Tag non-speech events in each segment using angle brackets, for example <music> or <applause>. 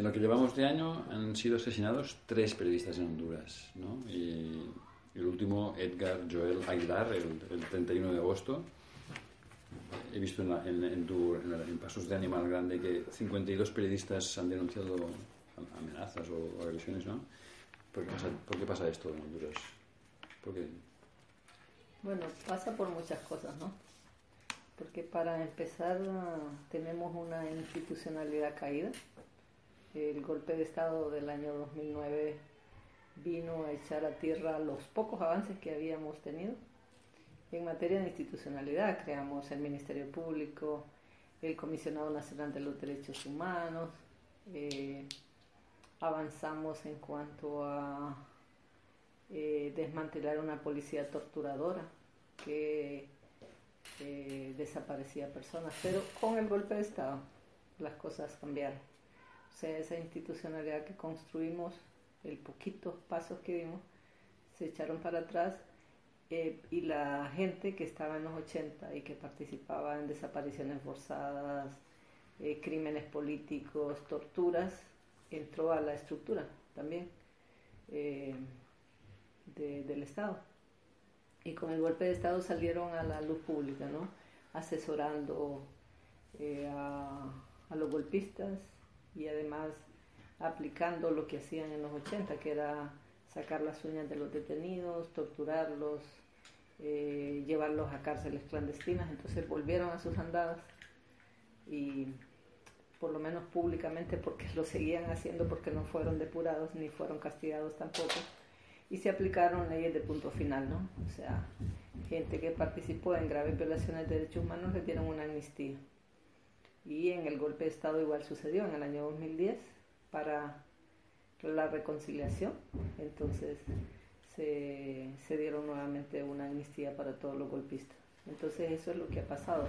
En lo que llevamos de año han sido asesinados tres periodistas en Honduras, ¿no? Y el último, Edgar Joel Aguilar, el, 31 de agosto. He visto en, en, Pasos de Animal Grande que 52 periodistas han denunciado amenazas o agresiones, ¿no? ¿Por qué pasa, ¿por qué pasa esto en Honduras? ¿Por qué? Bueno, pasa por muchas cosas, ¿no? Porque para empezar tenemos una institucionalidad caída. El golpe de Estado del año 2009 vino a echar a tierra los pocos avances que habíamos tenido. En materia de institucionalidad creamos el Ministerio Público, el Comisionado Nacional de los Derechos Humanos, eh, avanzamos en cuanto a eh, desmantelar una policía torturadora que eh, desaparecía personas, pero con el golpe de Estado las cosas cambiaron. O sea, esa institucionalidad que construimos, el poquitos pasos que dimos, se echaron para atrás eh, y la gente que estaba en los 80 y que participaba en desapariciones forzadas, crímenes políticos, torturas, entró a la estructura también del Estado. Y con el golpe de Estado salieron a la luz pública, ¿no? asesorando eh, a, los golpistas y además aplicando lo que hacían en los 80, que era sacar las uñas de los detenidos, torturarlos, eh, llevarlos a cárceles clandestinas. Entonces volvieron a sus andadas y por lo menos públicamente porque lo seguían haciendo porque no fueron depurados ni fueron castigados tampoco y se aplicaron leyes de punto final, ¿no? O sea, gente que participó en graves violaciones de derechos humanos le dieron una amnistía. Y en el golpe de Estado igual sucedió en el año 2010 para la reconciliación. Entonces se, se dieron nuevamente una amnistía para todos los golpistas. Entonces eso es lo que ha pasado.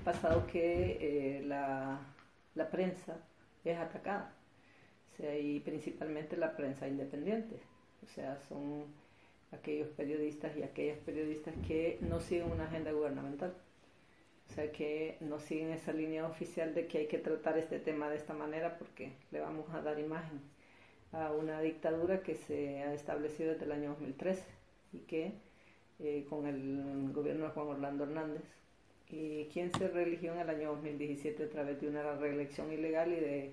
Ha pasado que eh, la, prensa es atacada, y principalmente la prensa independiente o sea, son aquellos periodistas y aquellas periodistas que no siguen una agenda gubernamental. O sea, que no siguen esa línea oficial de que hay que tratar este tema de esta manera porque le vamos a dar imagen a una dictadura que se ha establecido desde el año 2013 y que eh, con el gobierno de Juan Orlando Hernández y quien se reeligió en el año 2017 a través de una reelección ilegal y de,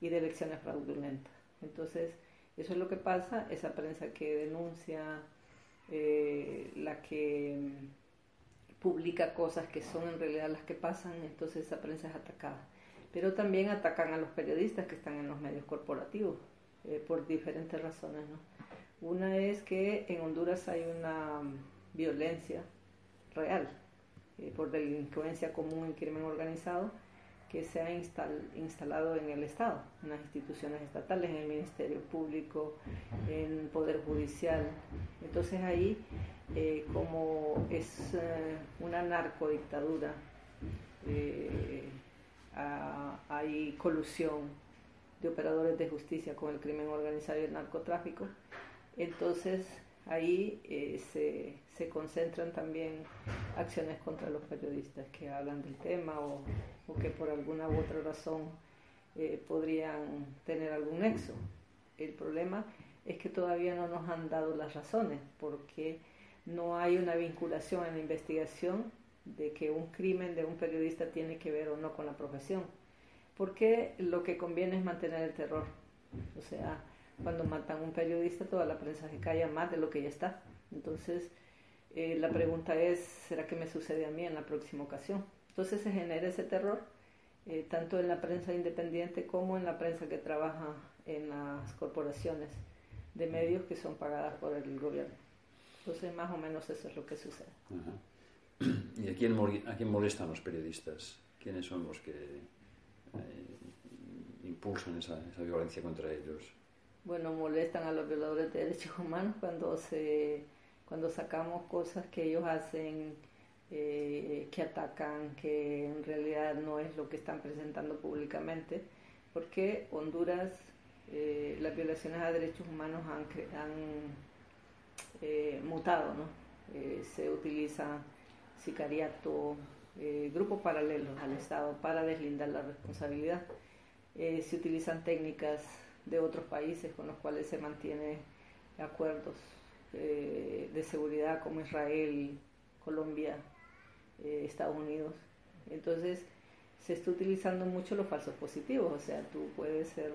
y de elecciones fraudulentas. Entonces, eso es lo que pasa, esa prensa que denuncia, eh, la que publica cosas que son en realidad las que pasan, entonces esa prensa es atacada. Pero también atacan a los periodistas que están en los medios corporativos, eh, por diferentes razones. ¿no? Una es que en Honduras hay una violencia real eh, por delincuencia común y crimen organizado que se ha instalado en el Estado, en las instituciones estatales, en el Ministerio Público, en el Poder Judicial. Entonces ahí, eh, como es eh, una narcodictadura, eh, hay colusión de operadores de justicia con el crimen organizado y el narcotráfico, entonces ahí se, se, concentran también acciones contra los periodistas que hablan del tema o, o que por alguna u otra razón eh, podrían tener algún nexo. El problema es que todavía no nos han dado las razones, porque no hay una vinculación en la investigación de que un crimen de un periodista tiene que ver o no con la profesión. Porque lo que conviene es mantener el terror. O sea, cuando matan a un periodista, toda la prensa se calla más de lo que ya está. Entonces, eh, la pregunta es, ¿será que me sucede a mí en la próxima ocasión? Entonces se genera ese terror, eh, tanto en la prensa independiente como en la prensa que trabaja en las corporaciones de medios que son pagadas por el gobierno. Entonces más o menos eso es lo que sucede. <clears throat> ¿Y a quién, a quién molestan los periodistas? ¿Quiénes son los que eh, impulsan esa, esa violencia contra ellos? Bueno, molestan a los violadores de derechos humanos cuando se cuando sacamos cosas que ellos hacen eh, que atacan, que en realidad no es lo que están presentando públicamente, porque Honduras, eh, las violaciones a derechos humanos han, eh, mutado, ¿no? se utiliza sicariato, grupos paralelos al Estado para deslindar la responsabilidad. eh, se utilizan técnicas de otros países con los cuales se mantiene acuerdos eh, de seguridad como Israel, Colombia, eh, Estados Unidos. Entonces se está utilizando mucho los falsos positivos, o sea, tú puedes ser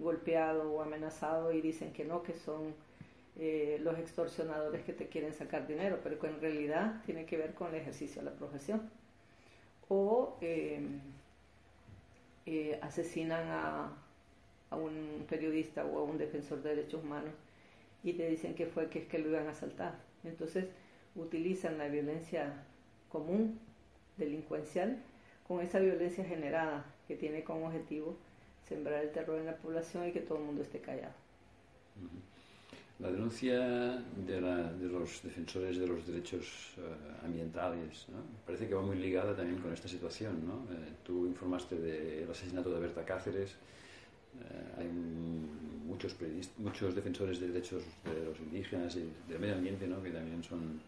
golpeado o amenazado y dicen que no, que son los extorsionadores que te quieren sacar dinero, pero que en realidad tiene que ver con el ejercicio de la profesión. O eh, asesinan a, a, un periodista o a un defensor de derechos humanos y te dicen que fue que es que lo iban a asaltar. Entonces utilizan la violencia común, delincuencial, con esa violencia generada que tiene como objetivo sembrar el terror en la población y que todo el mundo esté callado. La denuncia de, los defensores de los derechos eh, ambientales parece que va muy ligada también con esta situación. ¿no? Eh, tú informaste del asesinato de Berta Cáceres. Eh, hay muchos, muchos defensores de derechos de los indígenas y del medio ambiente ¿no? que también son,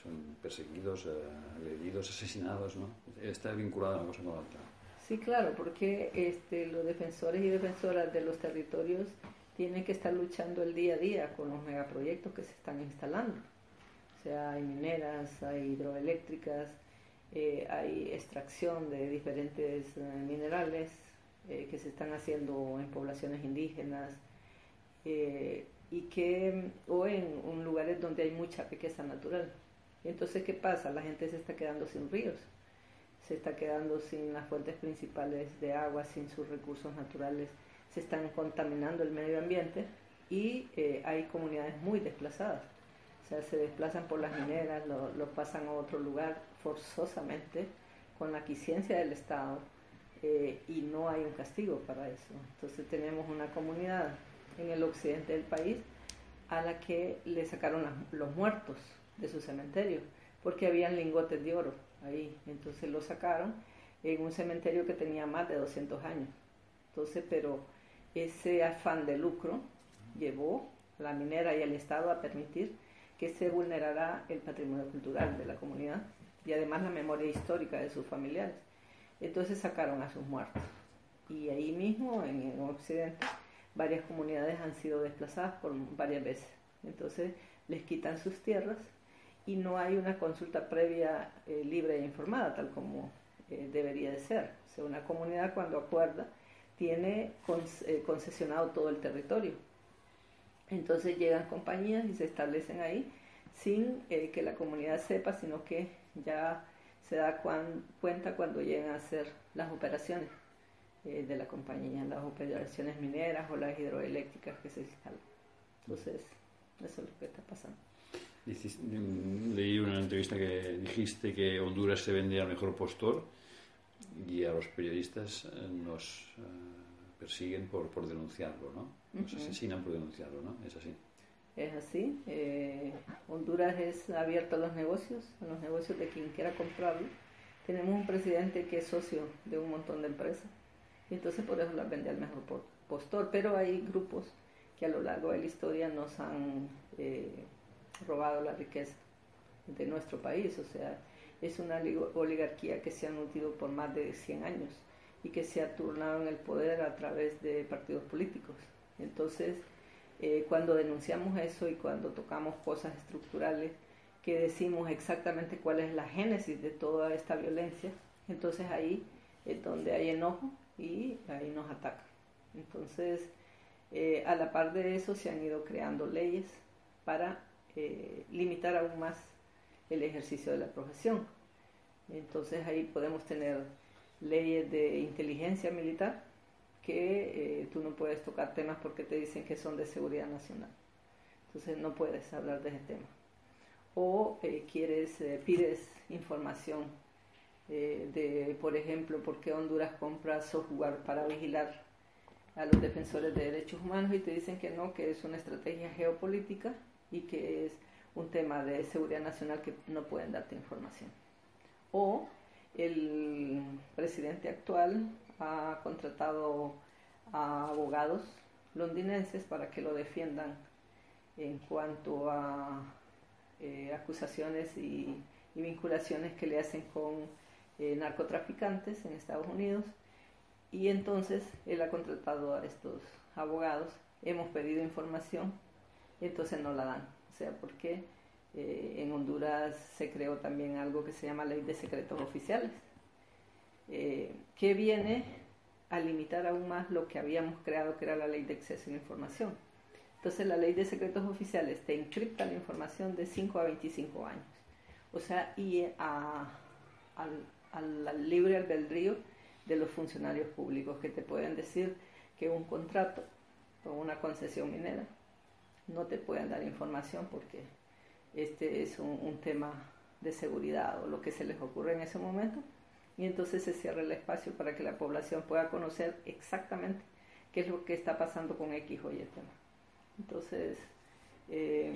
son perseguidos, agredidos, asesinados. ¿no? Está vinculada una cosa con la otra. Sí, claro, porque este, los defensores y defensoras de los territorios tiene que estar luchando el día a día con los megaproyectos que se están instalando. O sea, hay mineras, hay hidroeléctricas, eh, hay extracción de diferentes eh, minerales eh, que se están haciendo en poblaciones indígenas y que o en, en, lugares donde hay mucha riqueza natural. Entonces, ¿qué pasa? La gente se está quedando sin ríos, se está quedando sin las fuentes principales de agua, sin sus recursos naturales se están contaminando el medio ambiente y eh, hay comunidades muy desplazadas. O sea, se desplazan por las mineras, lo, pasan a otro lugar forzosamente con la quiciencia del Estado eh, y no hay un castigo para eso. Entonces tenemos una comunidad en el occidente del país a la que le sacaron los muertos de su cementerio porque habían lingotes de oro ahí. Entonces lo sacaron en un cementerio que tenía más de 200 años. Entonces, pero ese afán de lucro llevó a la minera y al Estado a permitir que se vulnerara el patrimonio cultural de la comunidad y además la memoria histórica de sus familiares. Entonces sacaron a sus muertos. Y ahí mismo, en el Occidente, varias comunidades han sido desplazadas por varias veces. Entonces les quitan sus tierras y no hay una consulta previa eh, libre e informada, tal como eh, debería de ser. O sea, una comunidad cuando acuerda tiene eh, concesionado todo el territorio. Entonces llegan compañías y se establecen ahí sin eh, que la comunidad sepa, sino que ya se da cuenta cuando llegan a hacer las operaciones de la compañía, las operaciones mineras o las hidroeléctricas que se instalan. Entonces, eso es lo que está pasando. Mm, leí una entrevista que dijiste que Honduras se vendía al mejor postor y a los periodistas nos persiguen por, por denunciarlo, ¿no? Nos asesinan por denunciarlo, ¿no? Es así. Es así. Eh, Honduras es abierto a los negocios, a los negocios de quien quiera comprarlo. Tenemos un presidente que es socio de un montón de empresas y entonces por eso las vende al mejor postor. Pero hay grupos que a lo largo de la historia nos han eh, robado la riqueza de nuestro país. O sea, es una oligarquía que se ha nutrido por más de 100 años y que se ha turnado en el poder a través de partidos políticos. Entonces, eh, cuando denunciamos eso y cuando tocamos cosas estructurales, que decimos exactamente cuál es la génesis de toda esta violencia, entonces ahí es donde hay enojo y ahí nos atacan. Entonces, eh, a la par de eso se han ido creando leyes para limitar aún más el ejercicio de la profesión. Entonces ahí podemos tener leyes de inteligencia militar que eh, tú no puedes tocar temas porque te dicen que son de seguridad nacional. Entonces no puedes hablar de ese tema. O eh, quieres, eh, pides información de, por ejemplo, por qué Honduras compra software para vigilar a los defensores de derechos humanos y te dicen que no, que es una estrategia geopolítica y que es un tema de seguridad nacional que no pueden darte información. O el presidente actual ha contratado a abogados londinenses para que lo defiendan en cuanto a eh, acusaciones y, vinculaciones que le hacen con eh, narcotraficantes en Estados Unidos y entonces él ha contratado a estos abogados, hemos pedido información, entonces no la dan. O sea, porque eh, en Honduras se creó también algo que se llama Ley de Secretos Oficiales, eh, que viene a limitar aún más lo que habíamos creado, que era la Ley de Acceso a la Información. Entonces la Ley de Secretos Oficiales te encripta la información de 5 a 25 años. O sea, y a, al libre albedrío de los funcionarios públicos que te pueden decir que un contrato o una concesión minera no te pueden dar información porque este es un, tema de seguridad o lo que se les ocurre en ese momento y entonces se cierra el espacio para que la población pueda conocer exactamente qué es lo que está pasando con X o Y tema. Entonces, eh,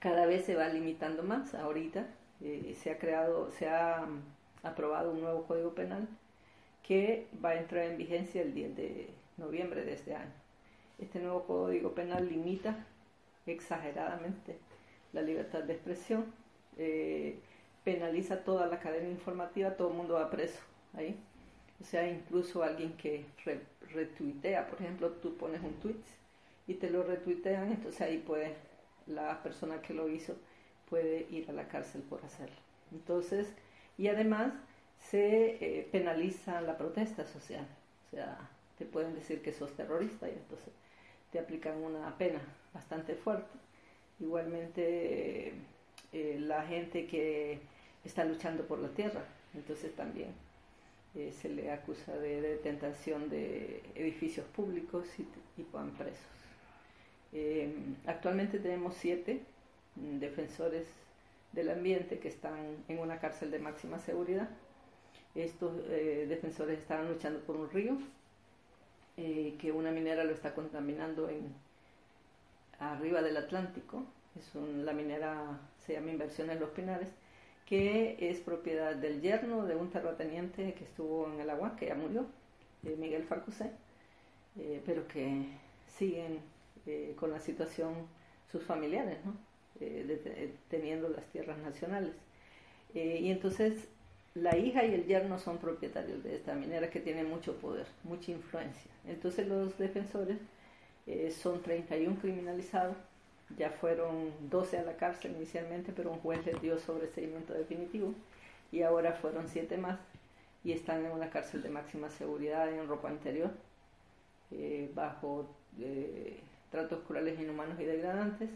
cada vez se va limitando más. Ahorita eh, se ha creado, se ha aprobado un nuevo código penal que va a entrar en vigencia el 10 de noviembre de este año. Este nuevo código penal limita exageradamente la libertad de expresión, eh, penaliza toda la cadena informativa, todo el mundo va preso ahí. O sea, incluso alguien que retuitea, por ejemplo, tú pones un tweet y te lo retuitean, entonces ahí puede, la persona que lo hizo puede ir a la cárcel por hacerlo. Entonces, y además se eh, penaliza la protesta social. O sea, te pueden decir que sos terrorista y entonces te aplican una pena bastante fuerte. Igualmente eh, la gente que está luchando por la tierra, entonces también eh, se le acusa de, de, tentación de edificios públicos y, y van presos. actualmente tenemos siete mm, defensores del ambiente que están en una cárcel de máxima seguridad estos eh, defensores estaban luchando por un río eh, que una minera lo está contaminando en arriba del Atlántico. Es la minera se llama Inversiones Los Pinares, que es propiedad del yerno de un terrateniente que estuvo en el agua, que ya murió, Miguel Facusé, eh, pero que siguen con la situación sus familiares, ¿no? teniendo las tierras nacionales. y entonces la hija y el yerno son propietarios de esta minera que tiene mucho poder, mucha influencia. Entonces los defensores eh, son 31 criminalizados, ya fueron 12 a la cárcel inicialmente, pero un juez les dio sobreseimiento definitivo y ahora fueron 7 más y están en una cárcel de máxima seguridad en ropa interior, eh, bajo eh, tratos crueles, inhumanos y degradantes,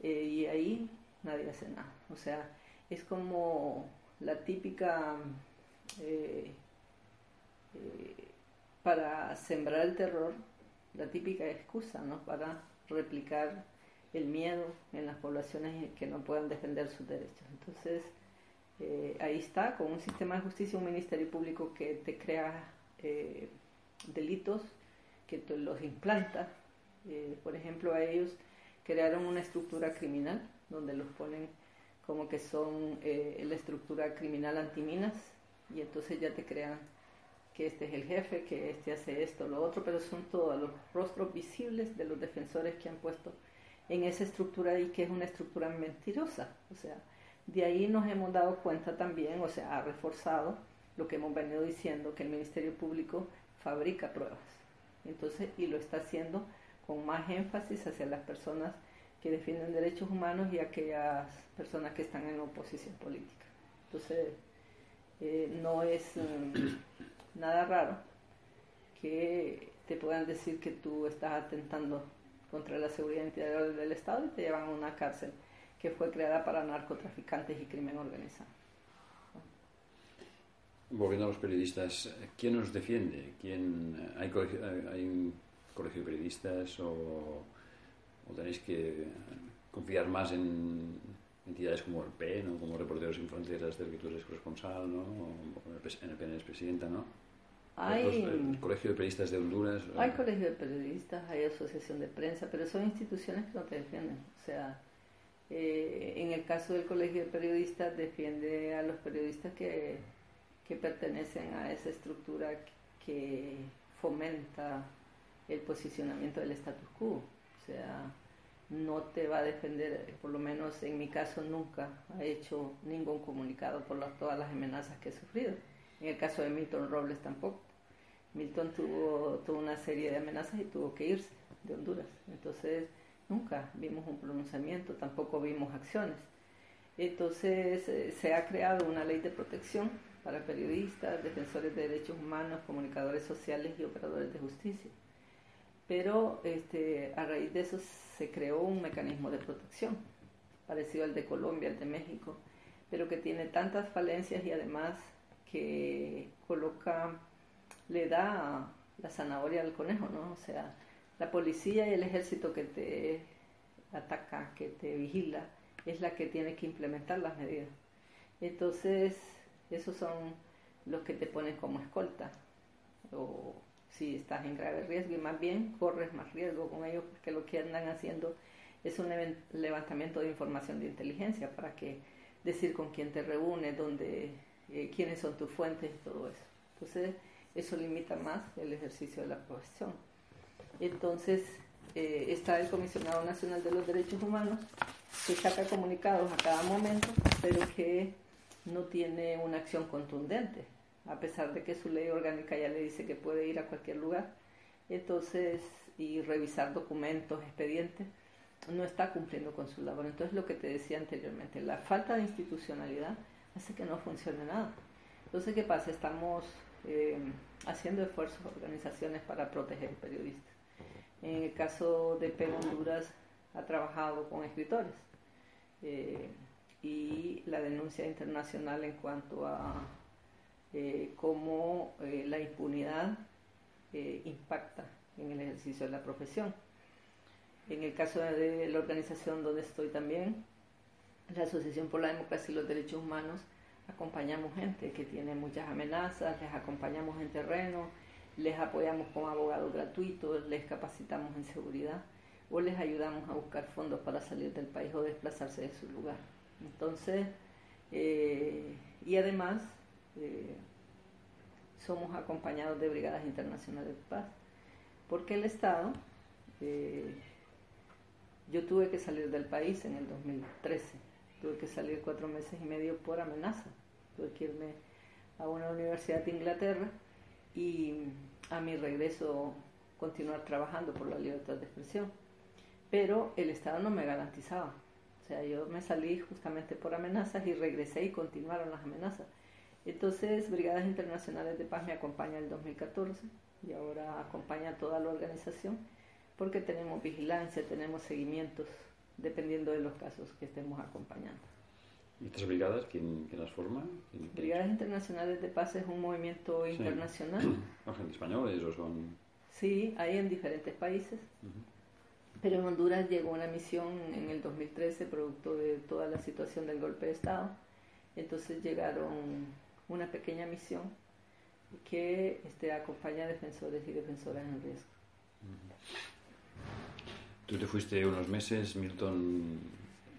y ahí nadie hace nada. O sea, es como la típica eh, eh, para sembrar el terror, la típica excusa ¿no? para replicar el miedo en las poblaciones que no puedan defender sus derechos. Entonces, eh, ahí está, con un sistema de justicia, un ministerio público que te crea delitos, que te los implanta. por ejemplo, a ellos crearon una estructura criminal donde los ponen como que son eh, la estructura criminal antiminas y entonces ya te crean que este es el jefe, que este hace esto, lo otro, pero son todos los rostros visibles de los defensores que han puesto en esa estructura y que es una estructura mentirosa. O sea, de ahí nos hemos dado cuenta también, o sea, ha reforzado lo que hemos venido diciendo, que el Ministerio Público fabrica pruebas. Entonces, y lo está haciendo con más énfasis hacia las personas que defienden derechos humanos y aquellas personas que están en oposición política. Entonces, eh, no es mm, nada raro que te puedan decir que tú estás atentando contra la seguridad interior del Estado y te llevan a una cárcel que fue creada para narcotraficantes y crimen organizado. Volviendo a los periodistas, ¿quién nos defiende? ¿Quién, hay, ¿Hay un colegio de periodistas o o tenéis que confiar más en entidades como el PEN o como Reporteros Sin Fronteras del que tú eres corresponsal, ¿no? O en el PEN eres presidenta, ¿no? Hay, el Colegio de Periodistas de Honduras. Hay Colegio de Periodistas, hay Asociación de Prensa, pero son instituciones que no te defienden. O sea, eh, en el caso del Colegio de Periodistas defiende a los periodistas que, que pertenecen a esa estructura que fomenta el posicionamiento del status quo sea, no te va a defender, por lo menos en mi caso nunca ha hecho ningún comunicado por todas las amenazas que he sufrido. En el caso de Milton Robles tampoco. Milton tuvo toda una serie de amenazas y tuvo que irse de Honduras. Entonces, nunca vimos un pronunciamiento, tampoco vimos acciones. Entonces, eh, se ha creado una ley de protección para periodistas, defensores de derechos humanos, comunicadores sociales y operadores de justicia. Pero este, a raíz de eso se creó un mecanismo de protección, parecido al de Colombia, al de México, pero que tiene tantas falencias y además que coloca, le da la zanahoria al conejo, ¿no? O sea, la policía y el ejército que te ataca, que te vigila, es la que tiene que implementar las medidas. Entonces, esos son los que te ponen como escolta, si estás en grave riesgo, y más bien corres más riesgo con ellos, porque lo que andan haciendo es un levantamiento de información de inteligencia para que decir con quién te reúnes, dónde, eh, quiénes son tus fuentes y todo eso. Entonces, eso limita más el ejercicio de la profesión. Entonces, eh, está el Comisionado Nacional de los Derechos Humanos, que saca comunicados a cada momento, pero que no tiene una acción contundente, a pesar de que su ley orgánica ya le dice que puede ir a cualquier lugar. Entonces, y revisar documentos, expedientes, no está cumpliendo con su labor. Entonces, lo que te decía anteriormente, la falta de institucionalidad hace que no funcione nada. Entonces, ¿qué pasa? Estamos eh, haciendo esfuerzos, organizaciones para proteger periodistas. En el caso de PEN Honduras, ha trabajado con escritores. Eh, y la denuncia internacional en cuanto a eh, cómo la impunidad impacta en el ejercicio de la profesión. En el caso de la organización donde estoy también, la Asociación por la Democracia y los Derechos Humanos, acompañamos gente que tiene muchas amenazas, les acompañamos en terreno, les apoyamos con abogados gratuitos, les capacitamos en seguridad o les ayudamos a buscar fondos para salir del país o desplazarse de su lugar. Entonces, eh, y además, eh, somos acompañados de brigadas internacionales de paz, porque el Estado eh, yo tuve que salir del país en el 2013, tuve que salir cuatro meses y medio por amenaza, tuve que irme a una universidad de Inglaterra y a mi regreso continuar trabajando por la libertad de expresión. Pero el Estado no me garantizaba. O sea, yo me salí justamente por amenazas y regresé y continuaron las amenazas. Entonces, Brigadas Internacionales de Paz me acompaña el 2014 y ahora acompaña a toda la organización porque tenemos vigilancia, tenemos seguimientos, dependiendo de los casos que estemos acompañando. ¿Y estas brigadas quién, las forma? Brigadas Internacionales de Paz es un movimiento internacional. <clears throat> ¿Son españoles o son...? Sí, hay en diferentes países. Pero en Honduras llegó una misión en el 2013 producto de toda la situación del golpe de Estado. Entonces llegaron una pequeña misión que este, acompaña a defensores y defensoras en riesgo. Tú te fuiste unos meses, Milton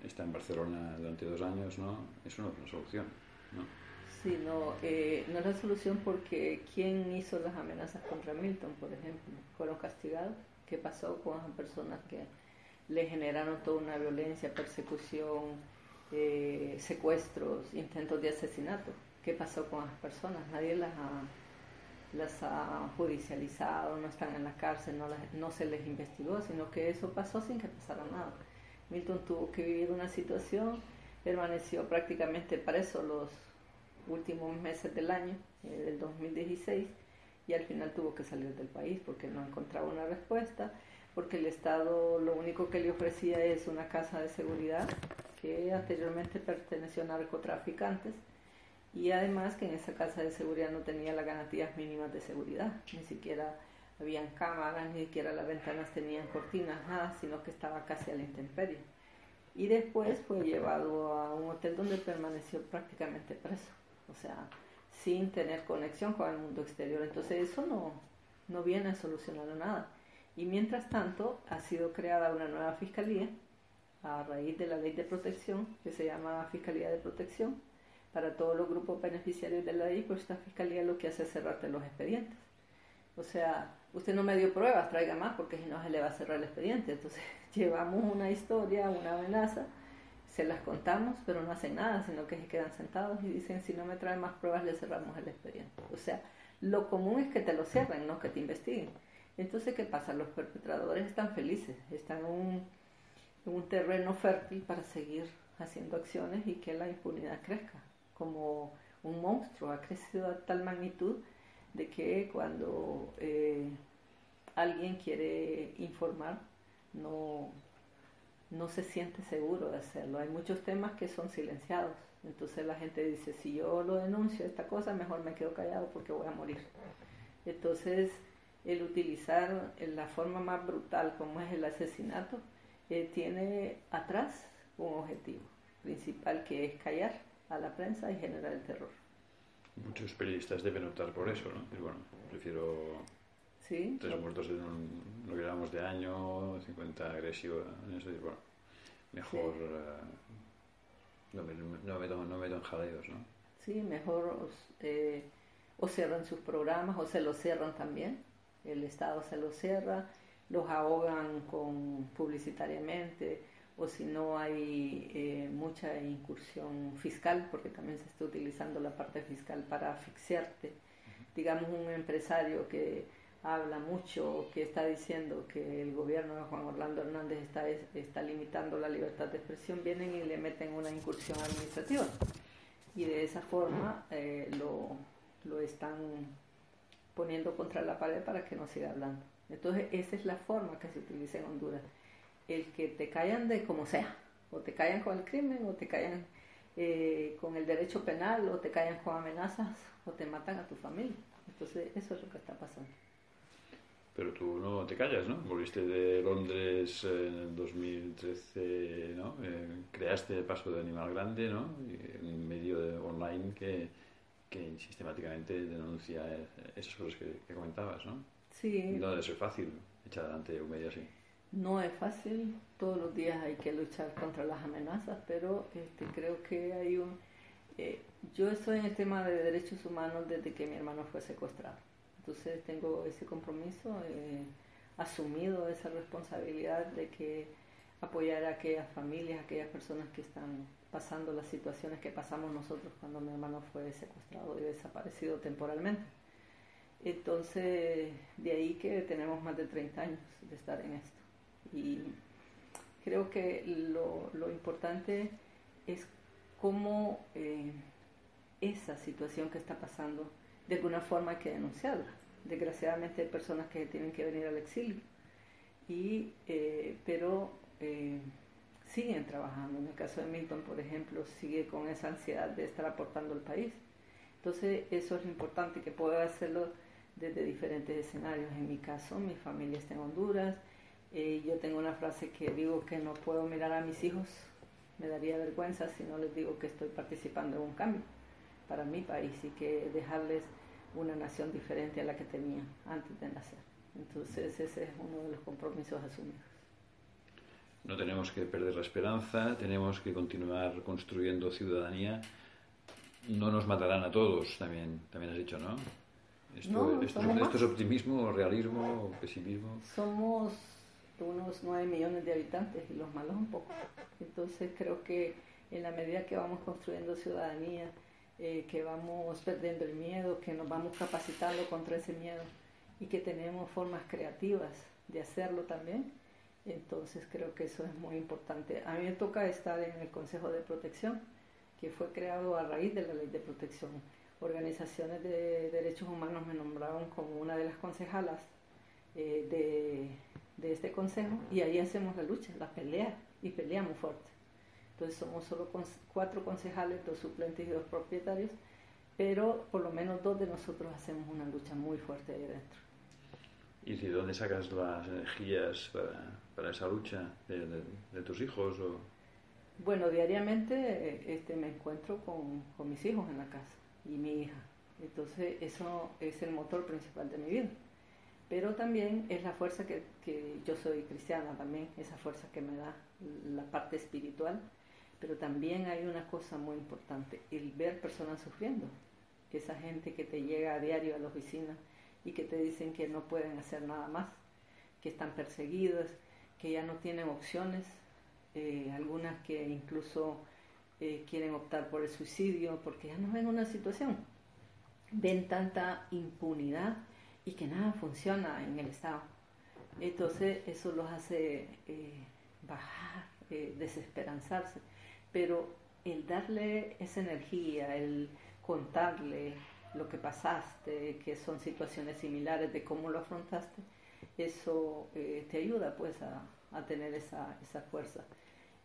está en Barcelona durante dos años, ¿no? Eso no es una solución, ¿no? Sí, no, eh, no es la solución porque ¿quién hizo las amenazas contra Milton, por ejemplo? ¿Fueron castigados? ¿Qué pasó con esas personas que le generaron toda una violencia, persecución, eh, secuestros, intentos de asesinato? ¿Qué pasó con esas personas? Nadie las ha las judicializado, no están en la cárcel, no, no se les investigó, sino que eso pasó sin que pasara nada. Milton tuvo que vivir una situación, permaneció prácticamente preso los últimos meses del año, eh, del 2016, y al final tuvo que salir del país porque no encontraba una respuesta, porque el Estado lo único que le ofrecía es una casa de seguridad que anteriormente perteneció a narcotraficantes y además que en esa casa de seguridad no tenía las garantías mínimas de seguridad, ni siquiera habían cámaras, ni siquiera las ventanas tenían cortinas, nada, sino que estaba casi a la intemperie. Y después fue llevado a un hotel donde permaneció prácticamente preso, o sea, sin tener conexión con el mundo exterior. Entonces eso no, no viene a solucionar nada. Y mientras tanto ha sido creada una nueva fiscalía a raíz de la ley de protección que se llama Fiscalía de Protección para todos los grupos beneficiarios de la ley, pues esta fiscalía lo que hace es cerrarte los expedientes. O sea, usted no me dio pruebas, traiga más porque si no se le va a cerrar el expediente. Entonces <laughs> llevamos una historia, una amenaza, se las contamos, pero no hacen nada, sino que se quedan sentados y dicen, si no me trae más pruebas, le cerramos el expediente. O sea, Lo común es que te lo cierren, no que te investiguen. Entonces, ¿qué pasa? Los perpetradores están felices, están en un, en un terreno fértil para seguir haciendo acciones y que la impunidad crezca. Como un monstruo ha crecido a tal magnitud de que cuando eh, alguien quiere informar, no, no se siente seguro de hacerlo. Hay muchos temas que son silenciados. Entonces la gente dice, si yo lo denuncio esta cosa, mejor me quedo callado porque voy a morir. Entonces, el utilizar la forma más brutal como es el asesinato, eh, tiene atrás un objetivo principal que es callar a la prensa y generar el terror. Muchos periodistas deben optar por eso, ¿no? Y bueno, prefiero ¿Sí? tres muertos en un, lo que llamamos de año, 50 agresivos, bueno, mejor eh, no, me, no, meto, no meto en jaleos, ¿no? Sí, mejor eh, o cierran sus programas o se los cierran también, el Estado se los cierra, los ahogan con publicitariamente o si no hay eh, mucha incursión fiscal, porque también se está utilizando la parte fiscal para asfixiarte. Digamos, un empresario que habla mucho, que está diciendo que el gobierno de Juan Orlando Hernández está, está limitando la libertad de expresión, vienen y le meten una incursión administrativa. Y de esa forma eh, lo, lo están poniendo contra la pared para que no siga hablando. Entonces, esa es la forma que se utiliza en Honduras el que te callan de como sea, o te callan con el crimen, o te callan eh, con el derecho penal, o te callan con amenazas, o te matan a tu familia. Entonces, eso es lo que está pasando. Pero tú no te callas, ¿no? Volviste de Londres en el 2013, ¿no? Eh, creaste el paso de Animal Grande, ¿no? un medio de online que, que sistemáticamente denuncia esas cosas que, comentabas, ¿no? Sí. No debe ser fácil echar adelante un medio así. No es fácil, todos los días hay que luchar contra las amenazas, pero este, creo que hay un... Eh, yo estoy en el tema de derechos humanos desde que mi hermano fue secuestrado, entonces tengo ese compromiso, eh, asumido esa responsabilidad de que apoyar a aquellas familias, a aquellas personas que están pasando las situaciones que pasamos nosotros cuando mi hermano fue secuestrado y desaparecido temporalmente. Entonces, de ahí que tenemos más de 30 años de estar en esto. Y creo que lo, lo importante es cómo eh, esa situación que está pasando, de alguna forma hay que denunciarla. Desgraciadamente hay personas que tienen que venir al exilio, y, eh, pero eh, siguen trabajando. En el caso de Milton, por ejemplo, sigue con esa ansiedad de estar aportando al país. Entonces, eso es lo importante, que pueda hacerlo desde diferentes escenarios. En mi caso, mi familia está en Honduras, eh, yo tengo una frase que digo que no puedo mirar a mis hijos, me daría vergüenza si no les digo que estoy participando en un cambio para mi país y que dejarles una nación diferente a la que tenía antes de nacer. Entonces ese es uno de los compromisos asumidos. No tenemos que perder la esperanza, tenemos que continuar construyendo ciudadanía. No nos matarán a todos, también, también has dicho, ¿no? Esto, esto, esto es optimismo, realismo, pesimismo. Somos unos 9 millones de habitantes y los malos un poco. Entonces creo que en la medida que vamos construyendo ciudadanía, eh, que vamos perdiendo el miedo, que nos vamos capacitando contra ese miedo y que tenemos formas creativas de hacerlo también, entonces creo que eso es muy importante. A mí me toca estar en el Consejo de Protección, que fue creado a raíz de la ley de protección. Organizaciones de derechos humanos me nombraron como una de las concejalas eh, de de este consejo y ahí hacemos la lucha, la pelea y peleamos fuerte. Entonces somos solo cuatro concejales, dos suplentes y dos propietarios, pero por lo menos dos de nosotros hacemos una lucha muy fuerte ahí adentro. ¿Y de dónde sacas las energías para, para esa lucha? ¿De, tus hijos? O? Bueno, diariamente este, me encuentro con, con mis hijos en la casa y mi hija. Entonces eso es el motor principal de mi vida pero también es la fuerza que, que, yo soy cristiana también, esa fuerza que me da la parte espiritual, pero también hay una cosa muy importante, el ver personas sufriendo, esa gente que te llega a diario a la oficina y que te dicen que no pueden hacer nada más, que están perseguidas, que ya no tienen opciones, eh, algunas que incluso eh, quieren optar por el suicidio porque ya no ven una situación. ven tanta impunidad y que nada funciona en el Estado. Entonces eso los hace eh, bajar, eh, desesperanzarse. Pero el darle esa energía, el contarle lo que pasaste, que son situaciones similares, de cómo lo afrontaste, eso eh, te ayuda pues a, tener esa, fuerza.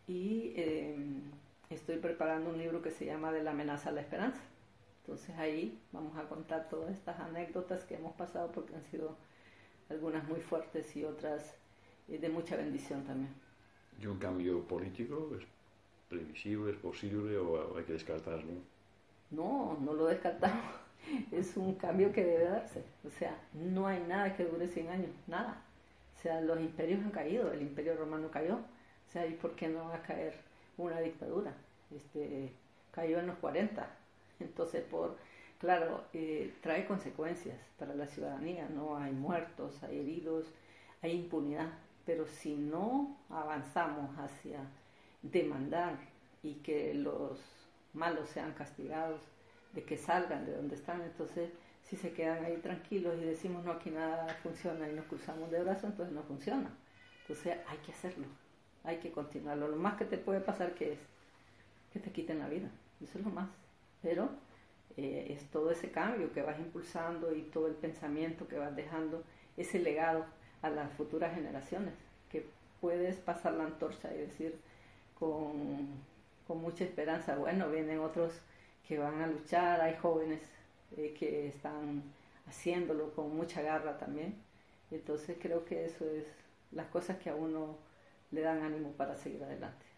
Y em, estoy preparando un libro que se llama De la amenaza a la esperanza. Entonces ahí vamos a contar todas estas anécdotas que hemos pasado porque han sido algunas muy fuertes y otras eh, de mucha bendición también. ¿Y un cambio político es previsible, es posible o hay que descartarlo? No, no lo descartamos. <laughs> Es un cambio que debe darse. O sea, no hay nada que dure 100 años, nada. O sea, los imperios han caído, el imperio romano cayó. O sea, ¿y por qué no va a caer una dictadura? Este, cayó en los 40. Entonces, por, claro, eh, trae consecuencias para la ciudadanía, ¿no? Hay muertos, hay heridos, hay impunidad. Pero si no avanzamos hacia demandar y que los malos sean castigados, de que salgan de donde están, entonces si se quedan ahí tranquilos y decimos no, aquí nada funciona y nos cruzamos de brazos, entonces no funciona. Entonces hay que hacerlo, hay que continuarlo. Lo más que te puede pasar que es que te quiten la vida, eso es lo más. Pero eh, es todo ese cambio que vas impulsando y todo el pensamiento que vas dejando, ese legado a las futuras generaciones, que puedes pasar la antorcha y decir con, con mucha esperanza, bueno, vienen otros que van a luchar, hay jóvenes eh, que están haciéndolo con mucha garra también. Entonces creo que eso es las cosas que a uno le dan ánimo para seguir adelante.